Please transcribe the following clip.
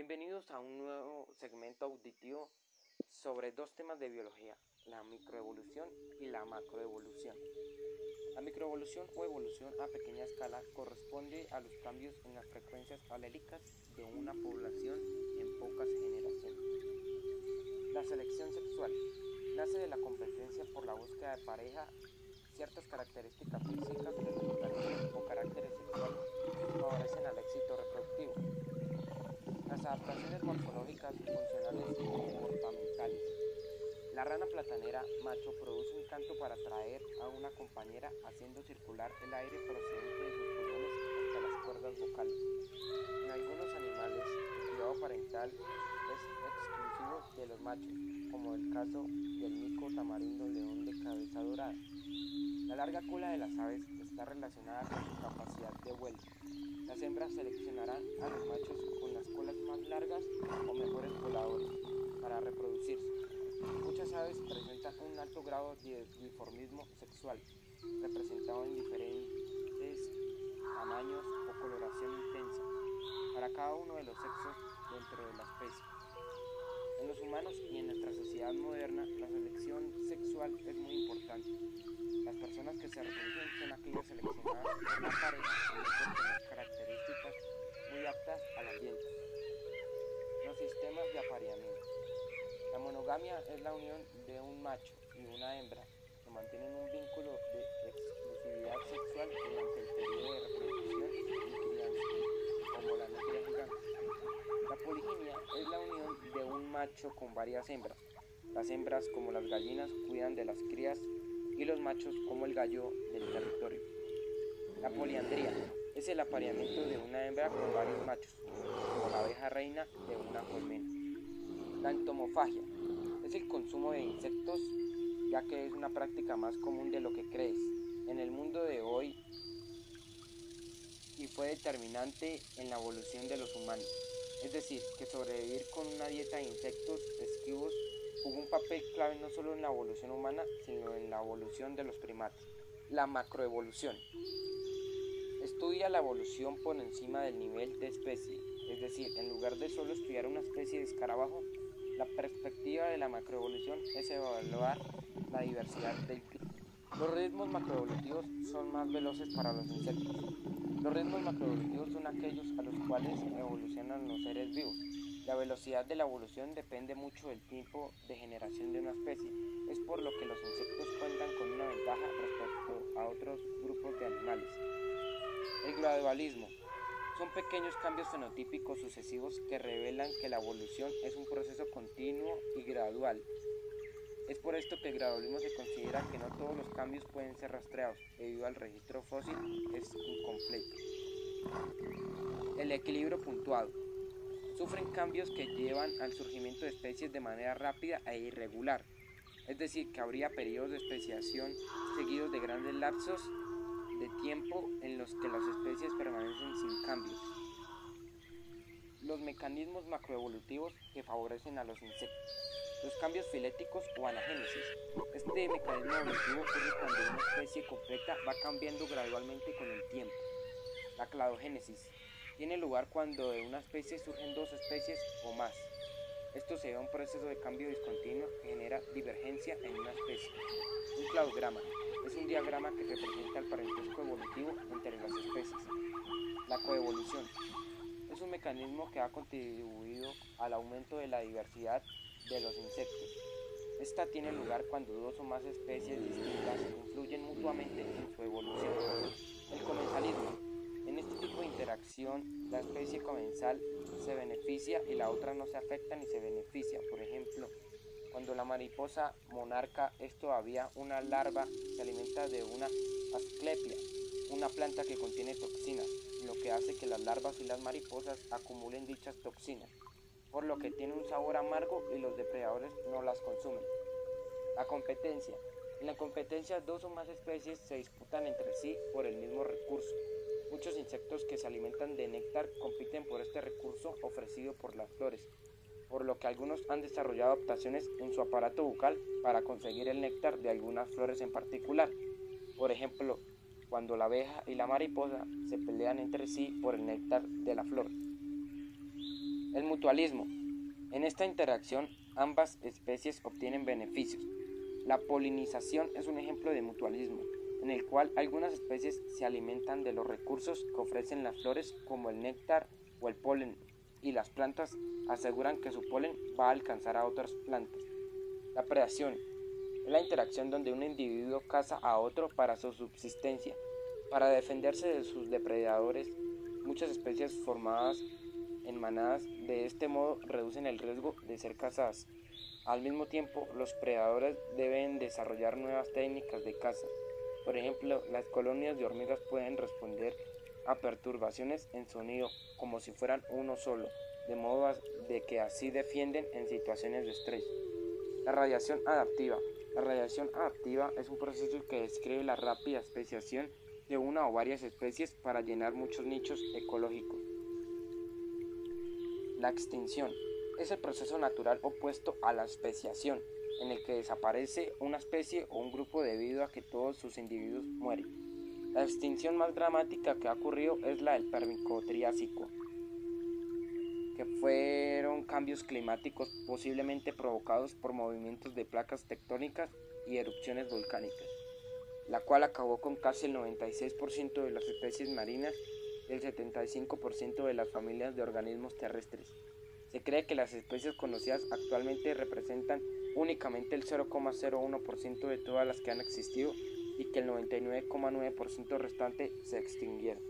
Bienvenidos a un nuevo segmento auditivo sobre dos temas de biología, la microevolución y la macroevolución. La microevolución o evolución a pequeña escala corresponde a los cambios en las frecuencias alélicas de una población en pocas generaciones. La selección sexual nace de la competencia por la búsqueda de pareja, ciertas características físicas adaptaciones morfológicas, funcionales y comportamentales. La rana platanera macho produce un canto para atraer a una compañera haciendo circular el aire procedente de sus pulmones hasta las cuerdas vocales. En algunos animales, el cuidado parental es exclusivo de los machos, como el caso del mico tamarindo león de cabeza dorada. La larga cola de las aves está relacionada con su capacidad de vuelo. Las hembras seleccionarán a los machos con las colas más largas o mejores voladores para reproducirse. Muchas aves presentan un alto grado de dimorfismo sexual, representado en diferentes tamaños o coloración intensa, para cada uno de los sexos dentro de la especie. En los humanos y en nuestra sociedad moderna, la selección sexual es muy importante. Las personas que se reproducen son aquellas seleccionadas por una pareja con tener características muy aptas al ambiente. Los sistemas de apareamiento. La monogamia es la unión de un macho y una hembra que mantienen un vínculo de exclusividad sexual durante el periodo de reproducción y crianza, como la nutria gigante. La poliginia es la unión de un con varias hembras. Las hembras, como las gallinas, cuidan de las crías y los machos, como el gallo, del territorio. La poliandría es el apareamiento de una hembra con varios machos, como la abeja reina de una colmena. La entomofagia es el consumo de insectos, ya que es una práctica más común de lo que crees. En el mundo de hoy y fue determinante en la evolución de los humanos. Es decir, que sobrevivir con una dieta de insectos esquivos jugó un papel clave no solo en la evolución humana, sino en la evolución de los primates. La macroevolución. Estudia la evolución por encima del nivel de especie, es decir, en lugar de solo estudiar una especie de escarabajo, la perspectiva de la macroevolución es evaluar la diversidad del clima. Los ritmos macroevolutivos son más veloces para los insectos. Los ritmos macroevolutivos son aquellos a los cuales evolucionan los seres vivos. La velocidad de la evolución depende mucho del tiempo de generación de una especie. Es por lo que los insectos cuentan con una ventaja respecto a otros grupos de animales. El gradualismo. Son pequeños cambios fenotípicos sucesivos que revelan que la evolución es un proceso continuo y gradual. Es por esto que el gradualismo se considera que no todos los cambios pueden ser rastreados, debido al registro fósil es incompleto. El equilibrio puntuado. Sufren cambios que llevan al surgimiento de especies de manera rápida e irregular, es decir, que habría periodos de especiación seguidos de grandes lapsos de tiempo en los que las especies permanecen sin cambios. Los mecanismos macroevolutivos que favorecen a los insectos. Los cambios filéticos o anagénesis. Este mecanismo evolutivo ocurre cuando una especie completa va cambiando gradualmente con el tiempo. La cladogénesis tiene lugar cuando de una especie surgen dos especies o más. Esto se ve a un proceso de cambio discontinuo que genera divergencia en una especie. Un cladograma es un diagrama que representa el parentesco evolutivo entre las especies. La coevolución es un mecanismo que ha contribuido al aumento de la diversidad de los insectos. Esta tiene lugar cuando dos o más especies distintas influyen mutuamente en su evolución. El comensalismo. En este tipo de interacción, la especie comensal se beneficia y la otra no se afecta ni se beneficia. Por ejemplo, cuando la mariposa monarca es todavía una larva, se alimenta de una asclepia, una planta que contiene toxinas, lo que hace que las larvas y las mariposas acumulen dichas toxinas, por lo que tiene un sabor amargo y los depredadores no las consumen. La competencia. En la competencia dos o más especies se disputan entre sí por el mismo recurso. Muchos insectos que se alimentan de néctar compiten por este recurso ofrecido por las flores, por lo que algunos han desarrollado adaptaciones en su aparato bucal para conseguir el néctar de algunas flores en particular. Por ejemplo, cuando la abeja y la mariposa se pelean entre sí por el néctar de la flor. El mutualismo. En esta interacción ambas especies obtienen beneficios. La polinización es un ejemplo de mutualismo, en el cual algunas especies se alimentan de los recursos que ofrecen las flores como el néctar o el polen, y las plantas aseguran que su polen va a alcanzar a otras plantas. La predación es la interacción donde un individuo caza a otro para su subsistencia. Para defenderse de sus depredadores, muchas especies formadas en manadas de este modo reducen el riesgo de ser cazadas. Al mismo tiempo, los predadores deben desarrollar nuevas técnicas de caza. Por ejemplo, las colonias de hormigas pueden responder a perturbaciones en sonido como si fueran uno solo, de modo de que así defienden en situaciones de estrés. La radiación adaptiva. La radiación adaptiva es un proceso que describe la rápida especiación de una o varias especies para llenar muchos nichos ecológicos. La extinción es el proceso natural opuesto a la especiación, en el que desaparece una especie o un grupo debido a que todos sus individuos mueren. La extinción más dramática que ha ocurrido es la del Permico-Triásico, que fueron cambios climáticos posiblemente provocados por movimientos de placas tectónicas y erupciones volcánicas, la cual acabó con casi el 96% de las especies marinas y el 75% de las familias de organismos terrestres. Se cree que las especies conocidas actualmente representan únicamente el 0,01% de todas las que han existido y que el 99,9% restante se extinguieron.